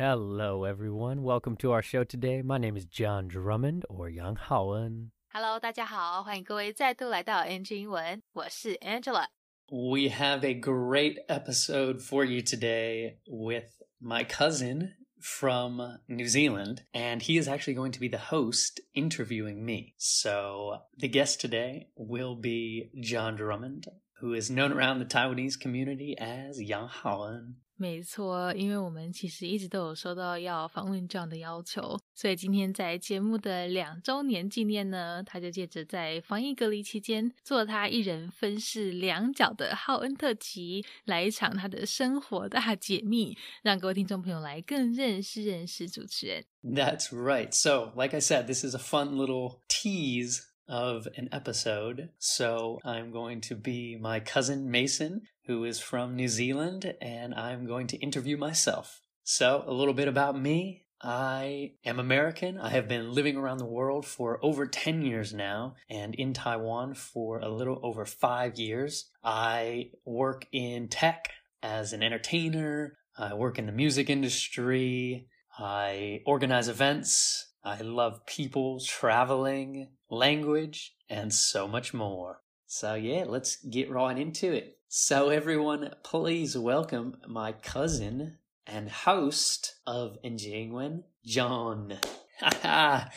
Hello, everyone. Welcome to our show today. My name is John Drummond or Yang Haoen. Hello，大家好，欢迎各位再度来到 NG 英文，我是 Angela。 We have a great episode for you today with my cousin from New Zealand, and he is actually going to be the host interviewing me. So, the guest today will be John Drummond, who is known around the Taiwanese community as Yang Haoen. 没错，因为我们其实一直都有收到要访问这样的要求，所以今天在节目的两周年纪念呢，他就借着在防疫隔离期间做他一人分饰两角的浩恩特辑，来一场他的生活大解密，让各位听众朋友来更认识认识主持人。That's right. So, like I said, this is a fun little tease of an episode. So, I'm going to be my cousin Mason, who is from New Zealand, and I'm going to interview myself. So, a little bit about me. I am American. I have been living around the world for over 10 years now and in Taiwan for a little over five years. I work in tech as an entertainer. I work in the music industry. I organize events. I love people, traveling, language, and so much more. So, yeah, let's get right into it. So, everyone, please welcome my cousin and host of NG Ingwen, John.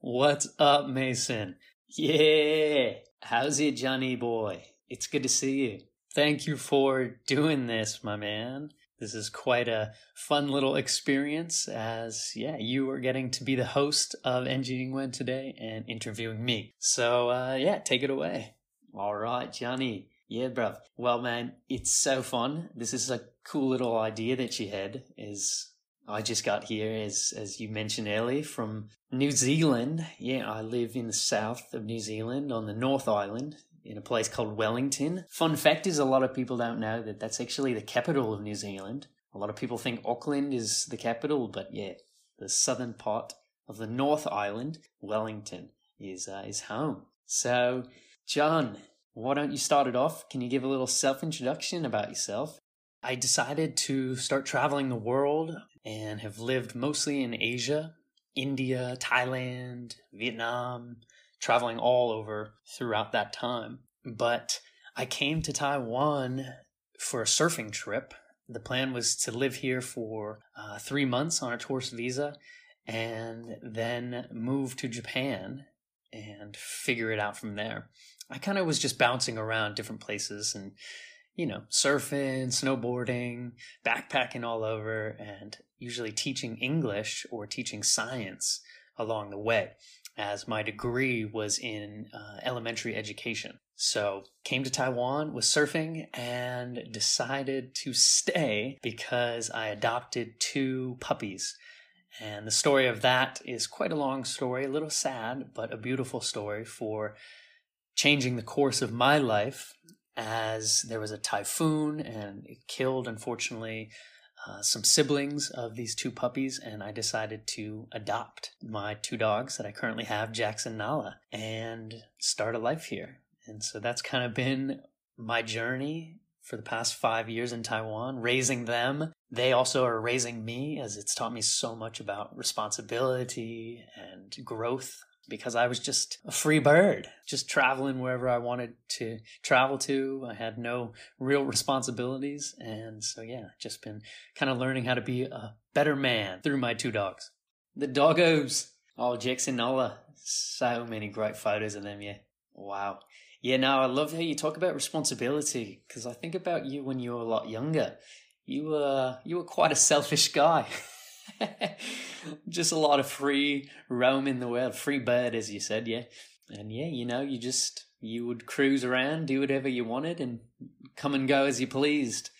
What's up, Mason? Yeah. How's it, Johnny boy? It's good to see you. Thank you for doing this, my man. This is quite a fun little experience as, yeah, you are getting to be the host of NG Ingwen today and interviewing me. So, uh, yeah, take it away. All right, Johnny. Yeah, bruv. Well, man, it's so fun. This is a cool little idea that you had is I just got here, as as you mentioned earlier, from New Zealand. Yeah, I live in the south of New Zealand on the North Island in a place called Wellington. Fun fact is, a lot of people don't know that that's actually the capital of New Zealand. A lot of people think Auckland is the capital, but yeah, the southern part of the North Island, Wellington, is uh, is home. So, John, why don't you start it off? Can you give a little self introduction about yourself? I decided to start traveling the world and have lived mostly in Asia, India, Thailand, Vietnam, traveling all over throughout that time. But I came to Taiwan for a surfing trip. The plan was to live here for uh, three months on a tourist visa and then move to Japan and figure it out from there. I kind of was just bouncing around different places and, you know, surfing, snowboarding, backpacking all over, and usually teaching English or teaching science along the way, as my degree was in uh, elementary education. So, came to Taiwan, was surfing, and decided to stay because I adopted two puppies. And the story of that is quite a long story, a little sad, but a beautiful story for changing the course of my life as there was a typhoon and it killed, unfortunately, uh, some siblings of these two puppies. And I decided to adopt my two dogs that I currently have, Jackson Nala, and start a life here. And so that's kind of been my journey for the past five years in Taiwan, raising them. They also are raising me as it's taught me so much about responsibility and growth because I was just a free bird, just traveling wherever I wanted to travel to. I had no real responsibilities. And so, yeah, just been kind of learning how to be a better man through my two dogs. The doggos. Oh, Jackson Nola. So many great photos of them, yeah. Wow. Yeah, no, I love how you talk about responsibility because I think about you when you were a lot younger. You were you were quite a selfish guy. just a lot of free roam in the world, free bird, as you said, yeah. And yeah, you know, you just you would cruise around, do whatever you wanted, and come and go as you pleased.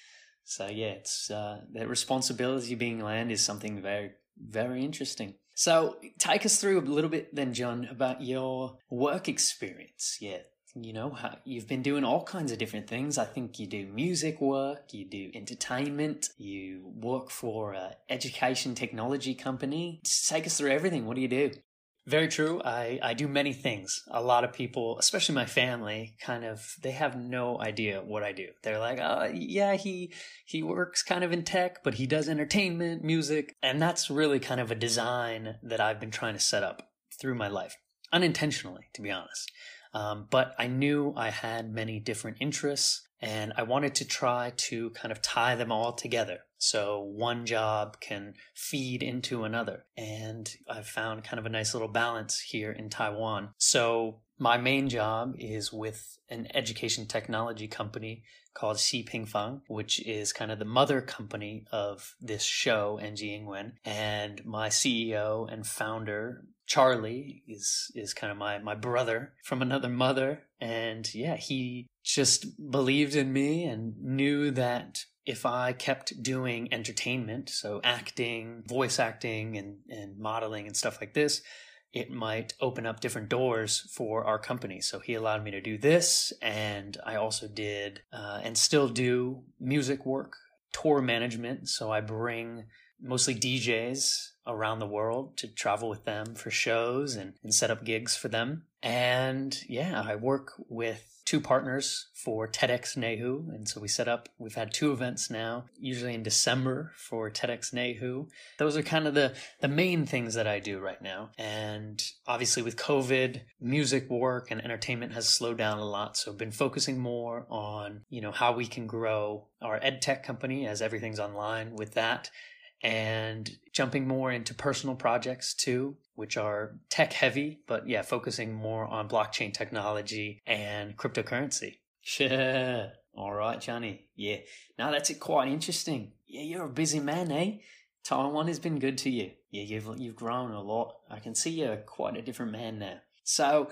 So yeah, it's uh, that responsibility being land is something very very interesting. So take us through a little bit then, John, about your work experience. Yeah, you know you've been doing all kinds of different things i think you do music work you do entertainment you work for a education technology company Just take us through everything what do you do Very true. I, I do many things. A lot of people, especially my family, kind of they have no idea what I do. They're like, "Oh, yeah, he he works kind of in tech, but he does entertainment, music." And that's really kind of a design that I've been trying to set up through my life, unintentionally, to be honest. Um, but I knew I had many different interests and I wanted to try to kind of tie them all together. So one job can feed into another. And I've found kind of a nice little balance here in Taiwan. So my main job is with an education technology company called Xi Ping Fang, which is kind of the mother company of this show, NG Ingwen. And my CEO and founder, Charlie, is is kind of my my brother from another mother. And yeah, he just believed in me and knew that if I kept doing entertainment, so acting, voice acting, and, and modeling and stuff like this, it might open up different doors for our company. So he allowed me to do this. And I also did uh, and still do music work, tour management. So I bring mostly DJs around the world to travel with them for shows and, and set up gigs for them. And yeah, I work with two partners for TEDx Neihu. And so we set up, we've had two events now, usually in December for TEDx Neihu. Those are kind of the, the main things that I do right now. And obviously with COVID, music work and entertainment has slowed down a lot. So I've been focusing more on, you know, how we can grow our ed tech company as everything's online with that and jumping more into personal projects too, which are tech heavy, but yeah, focusing more on blockchain technology and cryptocurrency. Sure. All right, Johnny. Yeah. Now that's it quite interesting. Yeah, you're a busy man, eh? Taiwan has been good to you. Yeah, you've you've grown a lot. I can see you're quite a different man now. So,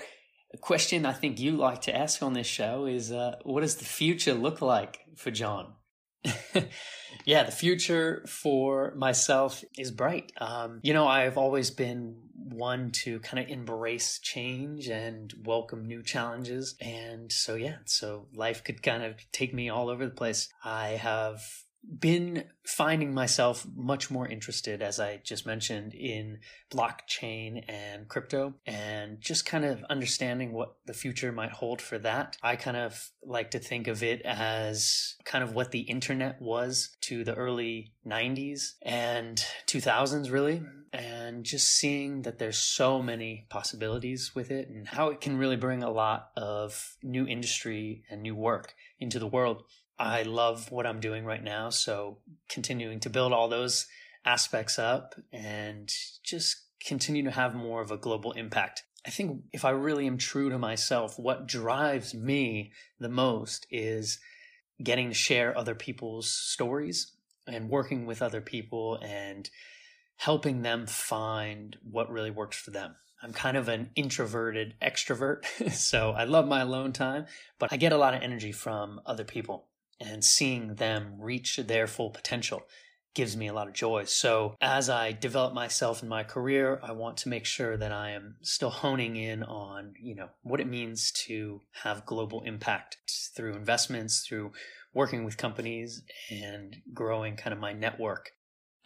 a question I think you like to ask on this show is, uh, what does the future look like for John? yeah, the future for myself is bright. Um, you know, I've always been one to kind of embrace change and welcome new challenges. And so, yeah, so life could kind of take me all over the place. I have been finding myself much more interested, as I just mentioned, in blockchain and crypto and just kind of understanding what the future might hold for that. I kind of like to think of it as kind of what the internet was to the early 90s and 2000s, really. And just seeing that there's so many possibilities with it and how it can really bring a lot of new industry and new work into the world. I love what I'm doing right now. So continuing to build all those aspects up and just continue to have more of a global impact. I think if I really am true to myself, what drives me the most is getting to share other people's stories and working with other people and helping them find what really works for them. I'm kind of an introverted extrovert, so I love my alone time, but I get a lot of energy from other people and seeing them reach their full potential gives me a lot of joy. So as I develop myself in my career, I want to make sure that I am still honing in on, you know, what it means to have global impact through investments, through working with companies and growing kind of my network.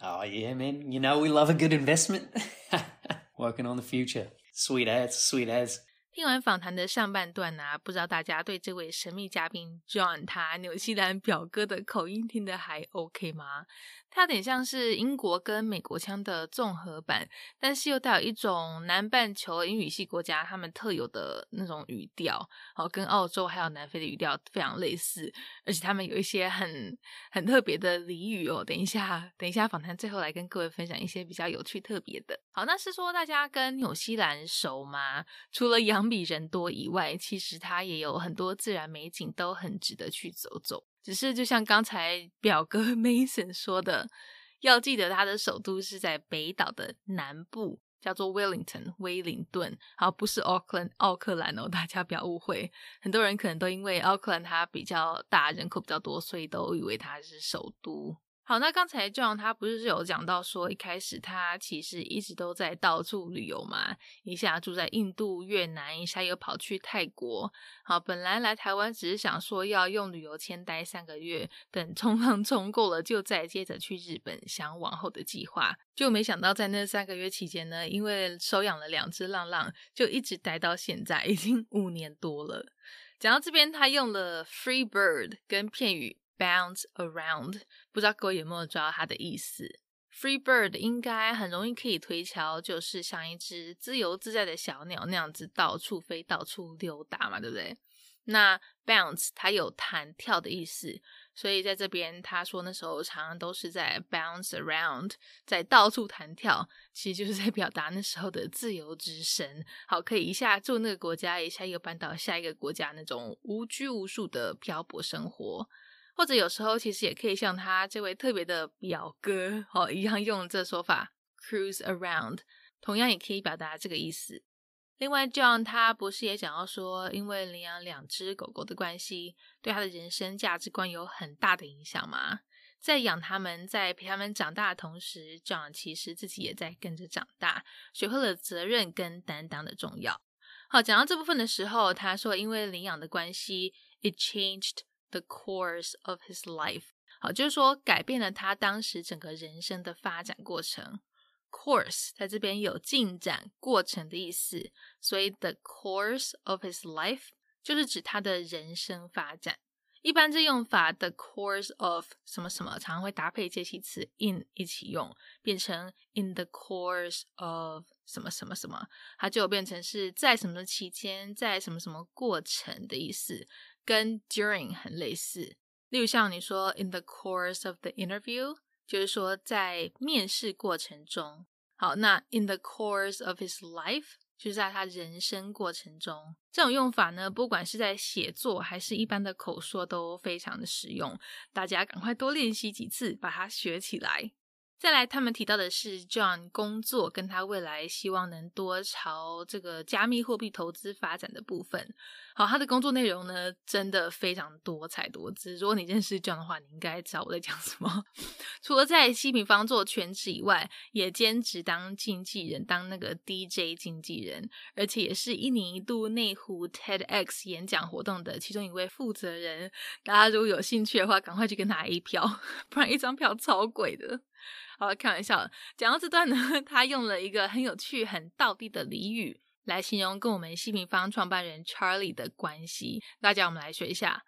Oh yeah, man. You know we love a good investment. working on the future. Sweet as, sweet as. 听完访谈的上半段呢、不知道大家对这位神秘嘉宾 John 他纽西兰表哥的口音听得还 OK 吗？它有点像是英国跟美国腔的综合版，但是又带有一种南半球英语系国家他们特有的那种语调，好，跟澳洲还有南非的语调非常类似，而且他们有一些很很特别的俚语哦。等一下，等一下访谈最后来跟各位分享一些比较有趣特别的。好，那是说大家跟纽西兰熟吗？除了羊比人多以外，其实它也有很多自然美景，都很值得去走走。只是就像刚才表哥 Mason 说的，要记得他的首都是在北岛的南部，叫做 Wellington 威灵顿，好，不是 Auckland 奥克兰哦，大家不要误会。很多人可能都因为奥克兰它比较大，人口比较多，所以都以为它是首都。好，那刚才 John 他不是有讲到说，一开始他其实一直都在到处旅游嘛，一下住在印度、越南，一下又跑去泰国。好，本来来台湾只是想说要用旅游签待三个月，等冲浪冲够了，就再接着去日本想往后的计划。就没想到在那三个月期间呢，因为收养了两只浪浪，就一直待到现在，已经五年多了。讲到这边，他用了 free bird 跟片语。Bounce around，不知道各位有没有抓到它的意思？Free bird 应该很容易可以推敲，就是像一只自由自在的小鸟那样子到处飞、到处溜达嘛，对不对？那 bounce 它有弹跳的意思，所以在这边他说那时候常常都是在 bounce around，在到处弹跳，其实就是在表达那时候的自由之身。好，可以一下住那个国家，一下又搬到下一个国家，那种无拘无束的漂泊生活。或者有时候其实也可以像他这位特别的表哥哦一样用这说法 cruise around，同样也可以表达这个意思。另外，John 他不是也讲到说，因为领养两只狗狗的关系，对他的人生价值观有很大的影响吗？在养他们，在陪他们长大的同时，John 其实自己也在跟着长大，学会了责任跟担当的重要。好，讲到这部分的时候，他说因为领养的关系，it changed。The course of his life，好，就是说改变了他当时整个人生的发展过程。Course 在这边有进展过程的意思，所以 the course of his life 就是指他的人生发展。一般这用法，the course of 什么什么，常常会搭配介系词 in 一起用，变成 in the course of 什么什么什么，它就变成是在什么期间，在什么什么过程的意思。跟 during 很类似，例如像你说 in the course of the interview，就是说在面试过程中。好，那 in the course of his life，就是在他人生过程中。这种用法呢，不管是在写作还是一般的口说，都非常的实用。大家赶快多练习几次，把它学起来。再来，他们提到的是 John 工作跟他未来希望能多朝这个加密货币投资发展的部分。好，他的工作内容呢，真的非常多彩多姿。如果你认识 John 的话，你应该知道我在讲什么。除了在西平方做全职以外，也兼职当经纪人，当那个 DJ 经纪人，而且也是一年一度内湖 TEDx 演讲活动的其中一位负责人。大家如果有兴趣的话，赶快去跟他 A 票，不然一张票超贵的。好，开玩笑。讲到这段呢，他用了一个很有趣、很道地的俚语来形容跟我们西平方创办人 Charlie 的关系。大家，我们来学一下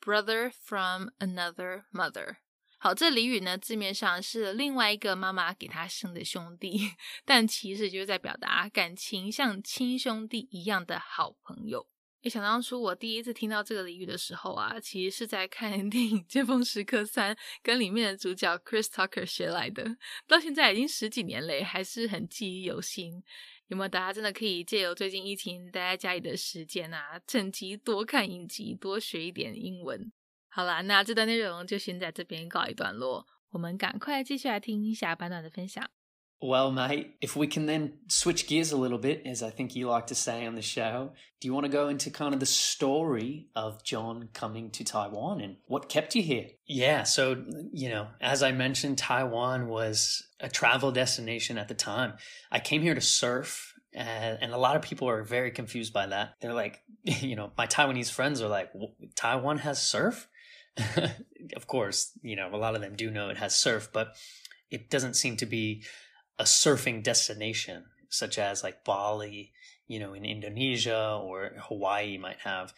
：brother from another mother。好，这俚语呢，字面上是另外一个妈妈给他生的兄弟，但其实就是在表达感情像亲兄弟一样的好朋友。一想当初我第一次听到这个俚语的时候啊，其实是在看 电影《尖峰时刻三》，跟里面的主角 Chris Tucker 学来的。到现在已经十几年嘞，还是很记忆犹新。有没有大家真的可以借由最近疫情待在家里的时间啊，趁机多看影集，多学一点英文？好啦，那这段内容就先在这边告一段落，我们赶快继续来听下半段的分享。Well, mate, if we can then switch gears a little bit, as I think you like to say on the show, do you want to go into kind of the story of John coming to Taiwan and what kept you here? Yeah, so, you know, as I mentioned, Taiwan was a travel destination at the time. I came here to surf. And, a lot of people are very confused by that. They're like, you know, my Taiwanese friends are like, Taiwan has surf? of course, you know, a lot of them do know it has surf, but it doesn't seem to be a surfing destination, such as like Bali, you know, in Indonesia or Hawaii might have.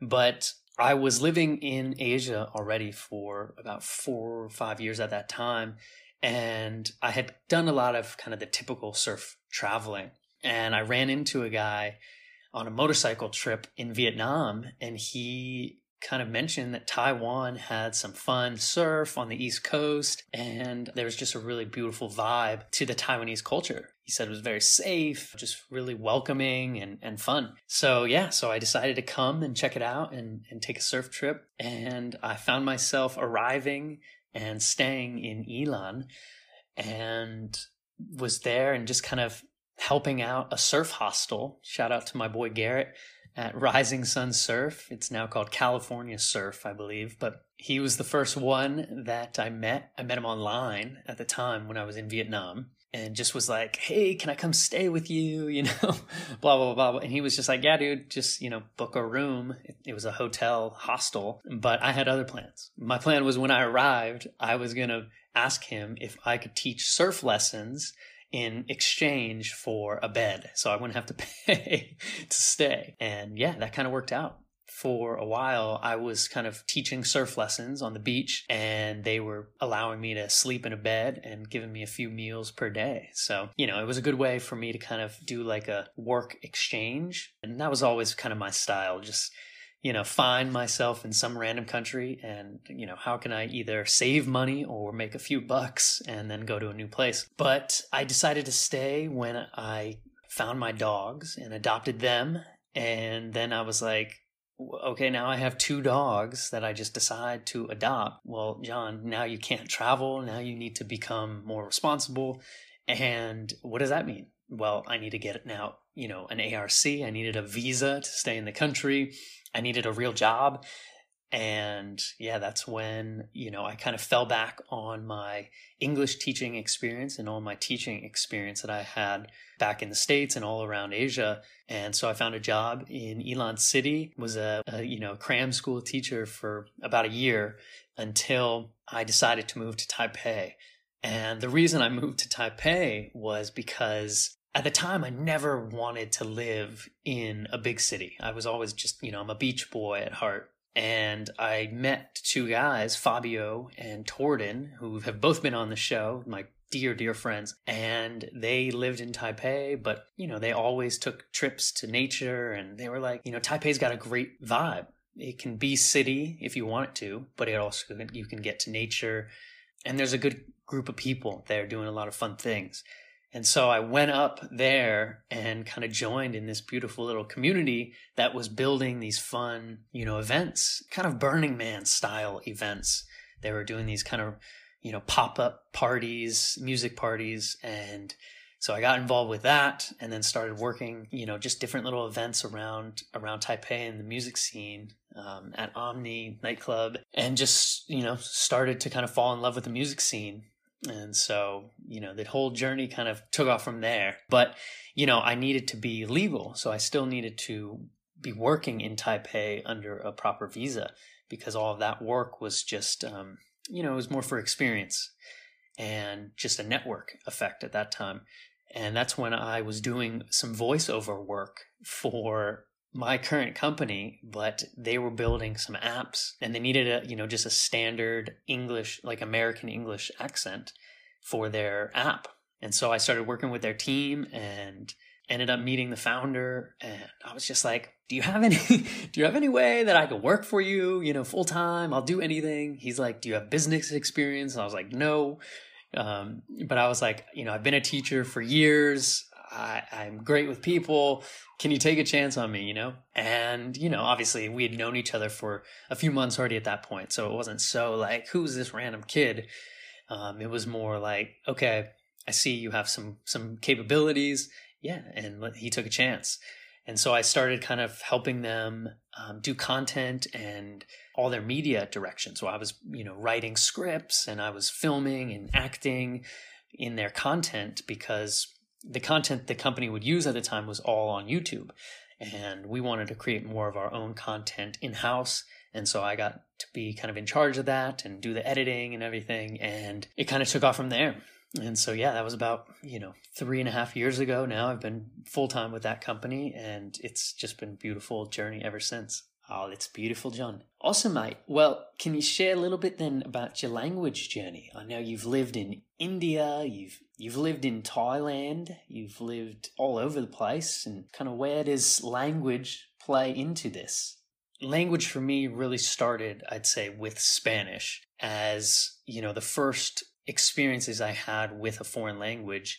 But I was living in Asia already for about four or five years at that time. And I had done a lot of kind of the typical surf traveling. And I ran into a guy on a motorcycle trip in Vietnam, and he kind of mentioned that Taiwan had some fun surf on the East Coast, and there was just a really beautiful vibe to the Taiwanese culture. He said it was very safe, just really welcoming and, and fun. So, yeah, so I decided to come and check it out and, and take a surf trip. And I found myself arriving and staying in Ilan and was there and just kind of helping out a surf hostel. Shout out to my boy Garrett at Rising Sun Surf. It's now called California Surf, I believe. But he was the first one that I met. I met him online at the time when I was in Vietnam and just was like, Hey, can I come stay with you? You know, blah, blah, blah, blah. And he was just like, Yeah, dude, just, you know, book a room. It, it was a hotel hostel, but I had other plans. My plan was when I arrived, I was going to ask him if I could teach surf lessons in exchange for a bed. So I wouldn't have to pay to stay. And yeah, that kind of worked out. For a while, I was kind of teaching surf lessons on the beach, and they were allowing me to sleep in a bed and giving me a few meals per day. So, you know, it was a good way for me to kind of do like a work exchange. And that was always kind of my style, just you know, find myself in some random country and, you know, how can I either save money or make a few bucks and then go to a new place? But I decided to stay when I found my dogs and adopted them. And then I was like, okay, now I have two dogs that I just decide to adopt. Well, John, now you can't travel. Now you need to become more responsible. And what does that mean? Well, I need to get now, you know, an ARC. I needed a visa to stay in the country. I needed a real job. And yeah, that's when, you know, I kind of fell back on my English teaching experience and all my teaching experience that I had back in the States and all around Asia. And so I found a job in Yilan City, was a, a you know, cram school teacher for about a year until I decided to move to Taipei. And the reason I moved to Taipei was because at the time I never wanted to live in a big city. I was always just, you know, I'm a beach boy at heart. And I met two guys, Fabio and Torden, who have both been on the show, my dear, dear friends. And they lived in Taipei, but, you know, they always took trips to nature. And they were like, you know, Taipei's got a great vibe. It can be city if you want it to, but it also, you can get to nature. And there's a good group of people there doing a lot of fun things. And so I went up there and kind of joined in this beautiful little community that was building these fun, you know, events, kind of Burning Man style events. They were doing these kind of, you know, pop up parties, music parties. And so I got involved with that and then started working, you know, just different little events around, around Taipei and the music scene. Um, at Omni nightclub and just, you know, started to kind of fall in love with the music scene and so, you know, the whole journey kind of took off from there. But, you know, I needed to be legal. So I still needed to be working in Taipei under a proper visa because all of that work was just, um, you know, it was more for experience and just a network effect at that time. And that's when I was doing some voiceover work for my current company, but they were building some apps and they needed a, you know, just a standard English, like American English accent for their app. And so I started working with their team and ended up meeting the founder and I was just like, do you have any do you have any way that I could work for you, you know, full time? I'll do anything. He's like, "Do you have business experience?" And I was like, "No." Um, but I was like, you know, I've been a teacher for years. I, I'm great with people. Can you take a chance on me, you know? And, you know, obviously we had known each other for a few months already at that point. So it wasn't so like, who's this random kid? Um, it was more like, okay, I see you have some, some capabilities. Yeah. And he took a chance. And so I started kind of helping them um, do content and all their media direction. So I was, you know, writing scripts and I was filming and acting in their content because the content the company would use at the time was all on YouTube. And we wanted to create more of our own content in house. And so I got to be kind of in charge of that and do the editing and everything. And it kind of took off from there. And so, yeah, that was about, you know, three and a half years ago now. I've been full time with that company and it's just been a beautiful journey ever since. Oh, it's beautiful, John. Awesome, mate. Well, can you share a little bit then about your language journey? I know you've lived in India, you've you've lived in Thailand, you've lived all over the place, and kind of where does language play into this? Language for me really started, I'd say, with Spanish as, you know, the first experiences I had with a foreign language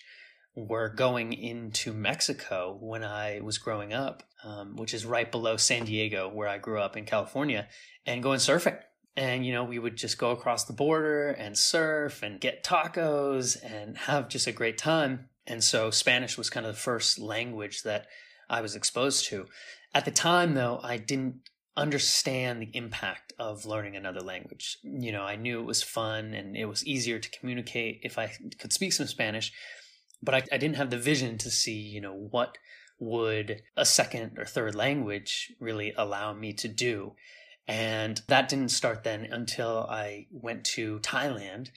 were going into Mexico when I was growing up, um, which is right below San Diego, where I grew up in California, and going surfing. And, you know, we would just go across the border and surf and get tacos and have just a great time. And so Spanish was kind of the first language that I was exposed to. At the time, though, I didn't understand the impact of learning another language. You know, I knew it was fun and it was easier to communicate if I could speak some Spanish, but I, I didn't have the vision to see, you know, what would a second or third language really allow me to do. And that didn't start then until I went to Thailand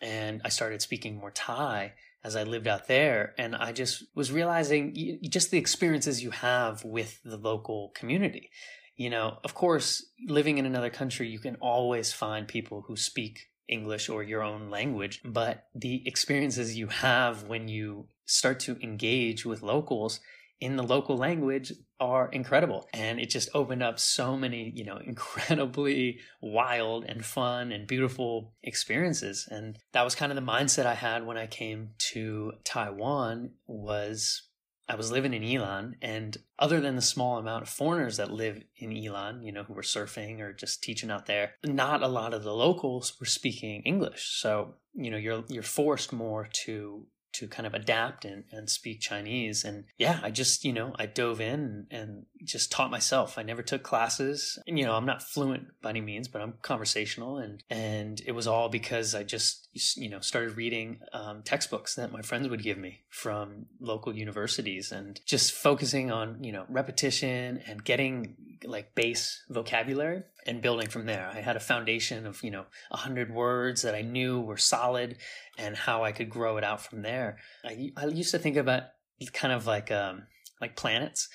and I started speaking more Thai as I lived out there. And I just was realizing just the experiences you have with the local community. You know, of course, living in another country, you can always find people who speak English or your own language, but the experiences you have when you start to engage with locals in the local language are incredible. And it just opened up so many you know incredibly wild and fun and beautiful experiences. And that was kind of the mindset i had when i came to taiwan was I was living in Yilan, and other than the small amount of foreigners that live in Yilan, you know, who were surfing or just teaching out there, not a lot of the locals were speaking English. So, you know, you're you're forced more to to kind of adapt and, and speak Chinese. And yeah, I just, you know, I dove in and, just taught myself. I never took classes. And, you know, I'm not fluent by any means, but I'm conversational. And, and it was all because I just, you know, started reading um, textbooks that my friends would give me from local universities and just focusing on, you know, repetition and getting like base vocabulary and building from there. I had a foundation of, you know, a hundred words that I knew were solid and how I could grow it out from there. I, I used to think about kind of like, um, like planets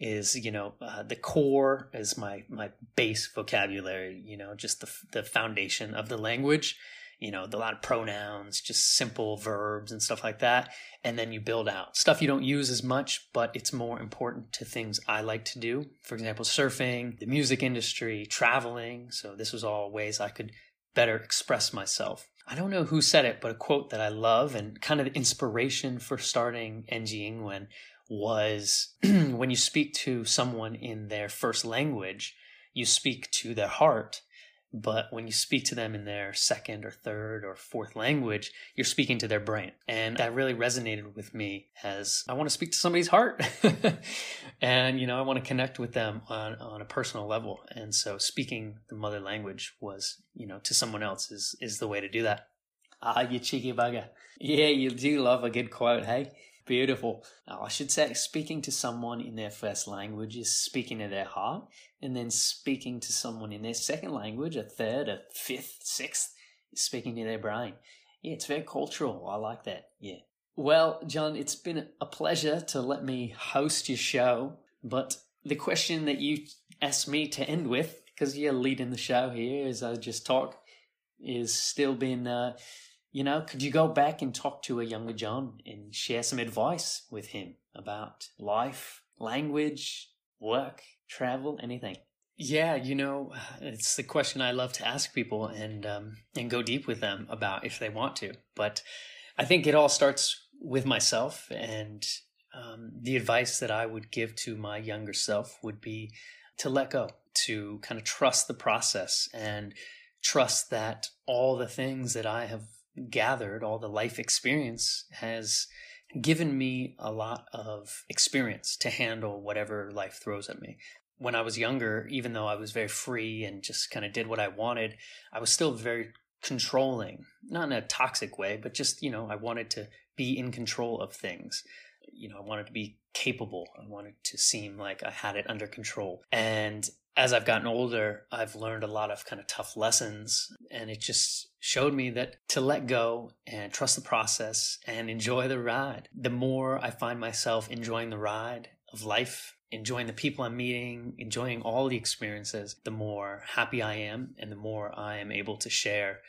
is, you know, uh, the core is my, my base vocabulary, you know, just the, the foundation of the language you know, a lot of pronouns, just simple verbs and stuff like that. And then you build out stuff you don't use as much, but it's more important to things I like to do. For example, surfing, the music industry, traveling. So this was all ways I could better express myself. I don't know who said it, but a quote that I love and kind of inspiration for starting NG Ingwen was when you speak to someone in their first language, you speak to their heart but when you speak to them in their second or third or fourth language, you're speaking to their brain. And that really resonated with me as I want to speak to somebody's heart. and, you know, I want to connect with them on, on a personal level. And so speaking the mother language was, you know, to someone else is, is the way to do that. Ah, you cheeky bugger. Yeah, you do love a good quote, hey? Beautiful. Now, I should say, speaking to someone in their first language is speaking to their heart, and then speaking to someone in their second language, a third, a fifth, sixth, is speaking to their brain. Yeah, it's very cultural. I like that. Yeah. Well, John, it's been a pleasure to let me host your show, but the question that you asked me to end with, because you're leading the show here as I just talk, is still been. Uh, you know, could you go back and talk to a younger John and share some advice with him about life, language, work, travel, anything? Yeah, you know, it's the question I love to ask people and um, and go deep with them about if they want to. But I think it all starts with myself, and um, the advice that I would give to my younger self would be to let go, to kind of trust the process, and trust that all the things that I have gathered, all the life experience has given me a lot of experience to handle whatever life throws at me. When I was younger, even though I was very free and just kind of did what I wanted, I was still very controlling, not in a toxic way, but just, you know, I wanted to be in control of things. You know, I wanted to be capable. I wanted to seem like I had it under control. And as I've gotten older, I've learned a lot of kind of tough lessons. And it just showed me that to let go and trust the process and enjoy the ride. The more I find myself enjoying the ride of life, enjoying the people I'm meeting, enjoying all the experiences, the more happy I am and the more I am able to share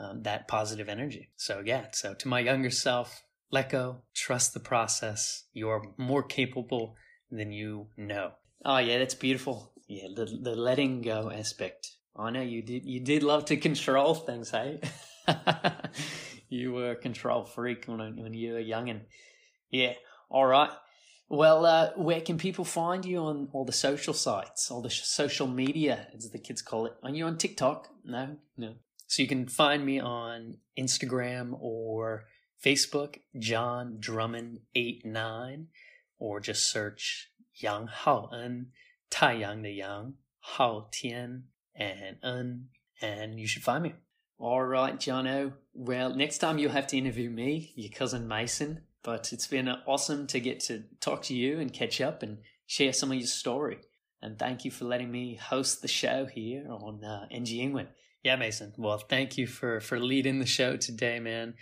um, that positive energy. So, yeah, so to my younger self, let go, trust the process. You're more capable than you know. Oh, yeah, that's beautiful yeah, the the letting go aspect. I know you did you did love to control things, hey? you were a control freak when when you were young, and yeah, all right. Well, uh, where can people find you on all the social sites, all the social media, as the kids call it? Are you on TikTok? No, no. So you can find me on Instagram or Facebook, John Drummond eight nine, or just search Yang Hao Tai Yang the Yang, Hao Tian, and Un, and you should find me. All right, Jono. Well, next time you'll have to interview me, your cousin Mason. But it's been awesome to get to talk to you and catch up and share some of your story. And thank you for letting me host the show here on uh, NG England. Yeah, Mason. Well, thank you for for leading the show today, man.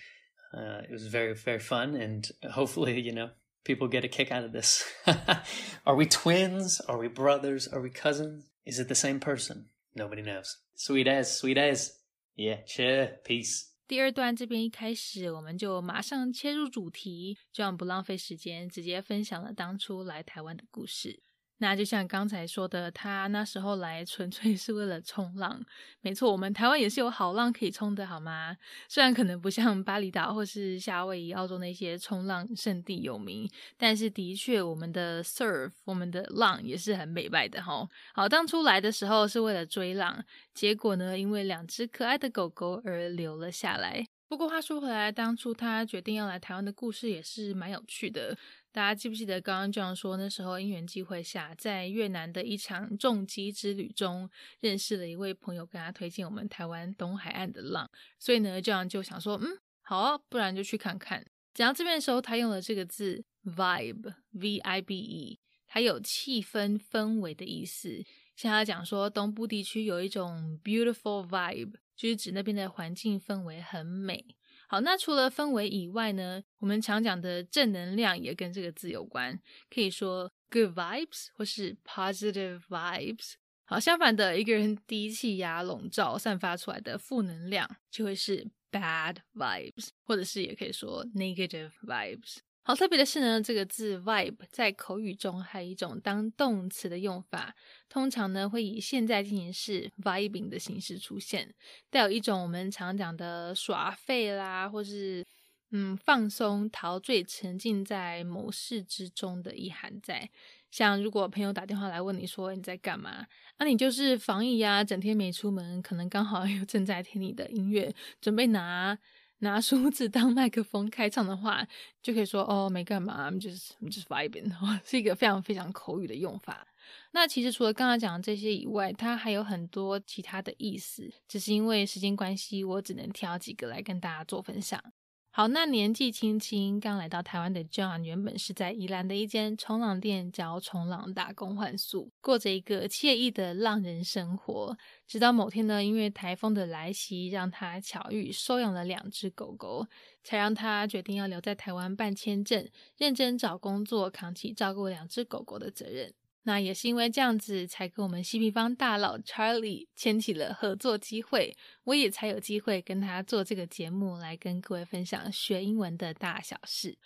Uh, it was very very fun, and hopefully, you know, people get a kick out of this. Are we twins? Are we brothers? Are we cousins? Is it the same person? Nobody knows. Sweet as, sweet as. Yeah, sure. Peace. 第二段这边一开始，我们就马上切入主题，这样不浪费时间，直接分享了当初来台湾的故事。 那就像刚才说的，他那时候来纯粹 是为了冲浪。没错，我们台湾也是有好浪可以冲的，好吗？虽然可能不像巴厘岛或是夏威夷、澳洲那些冲浪圣地有名，但是的确，我们的 surf，我们的浪也是很美败的哈。好，当初来的时候是为了追浪，结果呢，因为两只可爱的狗狗而留了下来。不过话说回来，当初他决定要来台湾的故事也是蛮有趣的。大家记不记得刚刚这样说？那时候因缘际会下，在越南的一场重机之旅中，认识了一位朋友，跟他推荐我们台湾东海岸的浪。所以呢，这样就想说，嗯，好啊，不然就去看看。讲到这边的时候，他用了这个字 vibe，v i b e，它有气氛、氛围的意思。像他讲说，东部地区有一种 beautiful vibe。就是指那边的环境氛围很美好。那除了氛围以外呢，我们常讲的正能量也跟这个字有关，可以说 good vibes 或是 positive vibes。好，相反的，一个人低气压笼罩散发出来的负能量就会是 bad vibes，或者是也可以说 negative vibes。好特别的是呢，这个字 vibe 在口语中还有一种当动词的用法，通常呢会以现在进行式 vibing 的形式出现，带有一种我们常讲的耍废啦，或是嗯放松、陶醉、沉浸在某事之中的意涵在。像如果朋友打电话来问你说你在干嘛，那你就是防疫呀，整天没出门，可能刚好 又正在听你的音乐，准备拿。拿梳子当麦克风开唱的话，就可以说哦，没干嘛，I'm just I'm just vibing，是一个非常非常口语的用法。那其实除了刚刚讲的这些以外，它还有很多其他的意思，只是因为时间关系，我只能挑几个来跟大家做分享。好，那年纪轻轻刚来到台湾的 John，原本是在宜兰的一间冲浪店教冲浪打工换宿，过着一个惬意的浪人生活。直到某天呢，因为台风的来袭，让他巧遇收养了两只狗狗，才让他决定要留在台湾办签证，认真找工作，扛起照顾两只狗狗的责任。那也是因为这样子，才跟我们西平方大佬 Charlie 牵起了合作机会，我也才有机会跟他做这个节目，来跟各位分享学英文的大小事。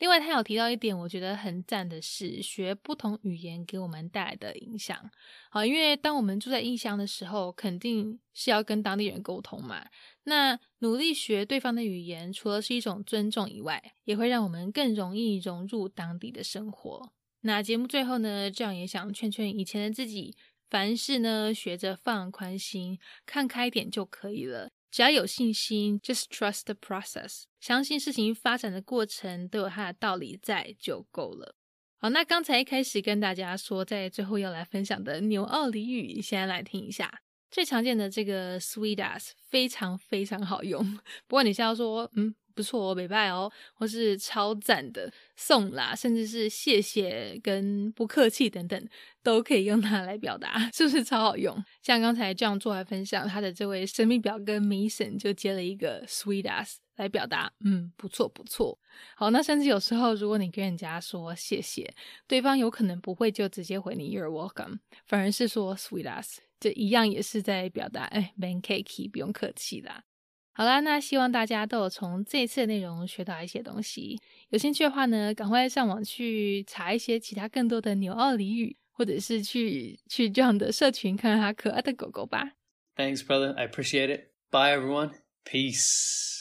另外，他有提到一点，我觉得很赞的是，学不同语言给我们带来的影响。好，因为当我们住在异乡的时候，肯定是要跟当地人沟通嘛。那努力学对方的语言，除了是一种尊重以外，也会让我们更容易融入当地的生活。那节目最后呢，这样也想劝劝以前的自己，凡事呢学着放宽心，看开点就可以了。只要有信心，just trust the process，相信事情发展的过程都有它的道理在就够了。好，那刚才一开始跟大家说，在最后要来分享的牛澳俚语，先来听一下。最常见的这个 sweet ass 非常非常好用，不过你现在说，嗯。不错哦，美拜哦，或是超赞的送啦，甚至是谢谢跟不客气等等，都可以用它来表达，是不是超好用？像刚才这样做来分享，他的这位神秘表哥 Mason 就接了一个 sweet ass 来表达，嗯，不错不错。好，那甚至有时候如果你跟人家说谢谢，对方有可能不会就直接回你 You're welcome，反而是说 sweet ass，这一样也是在表达，哎，man cakey，不用客气啦。好啦，那希望大家都有从这次的内容学到一些东西。有兴趣的话呢，赶快上网去查一些其他更多的纽澳俚语，或者是去去这样的社群看看它可爱的狗狗吧。Thanks, brother. I appreciate it. Bye, everyone. Peace.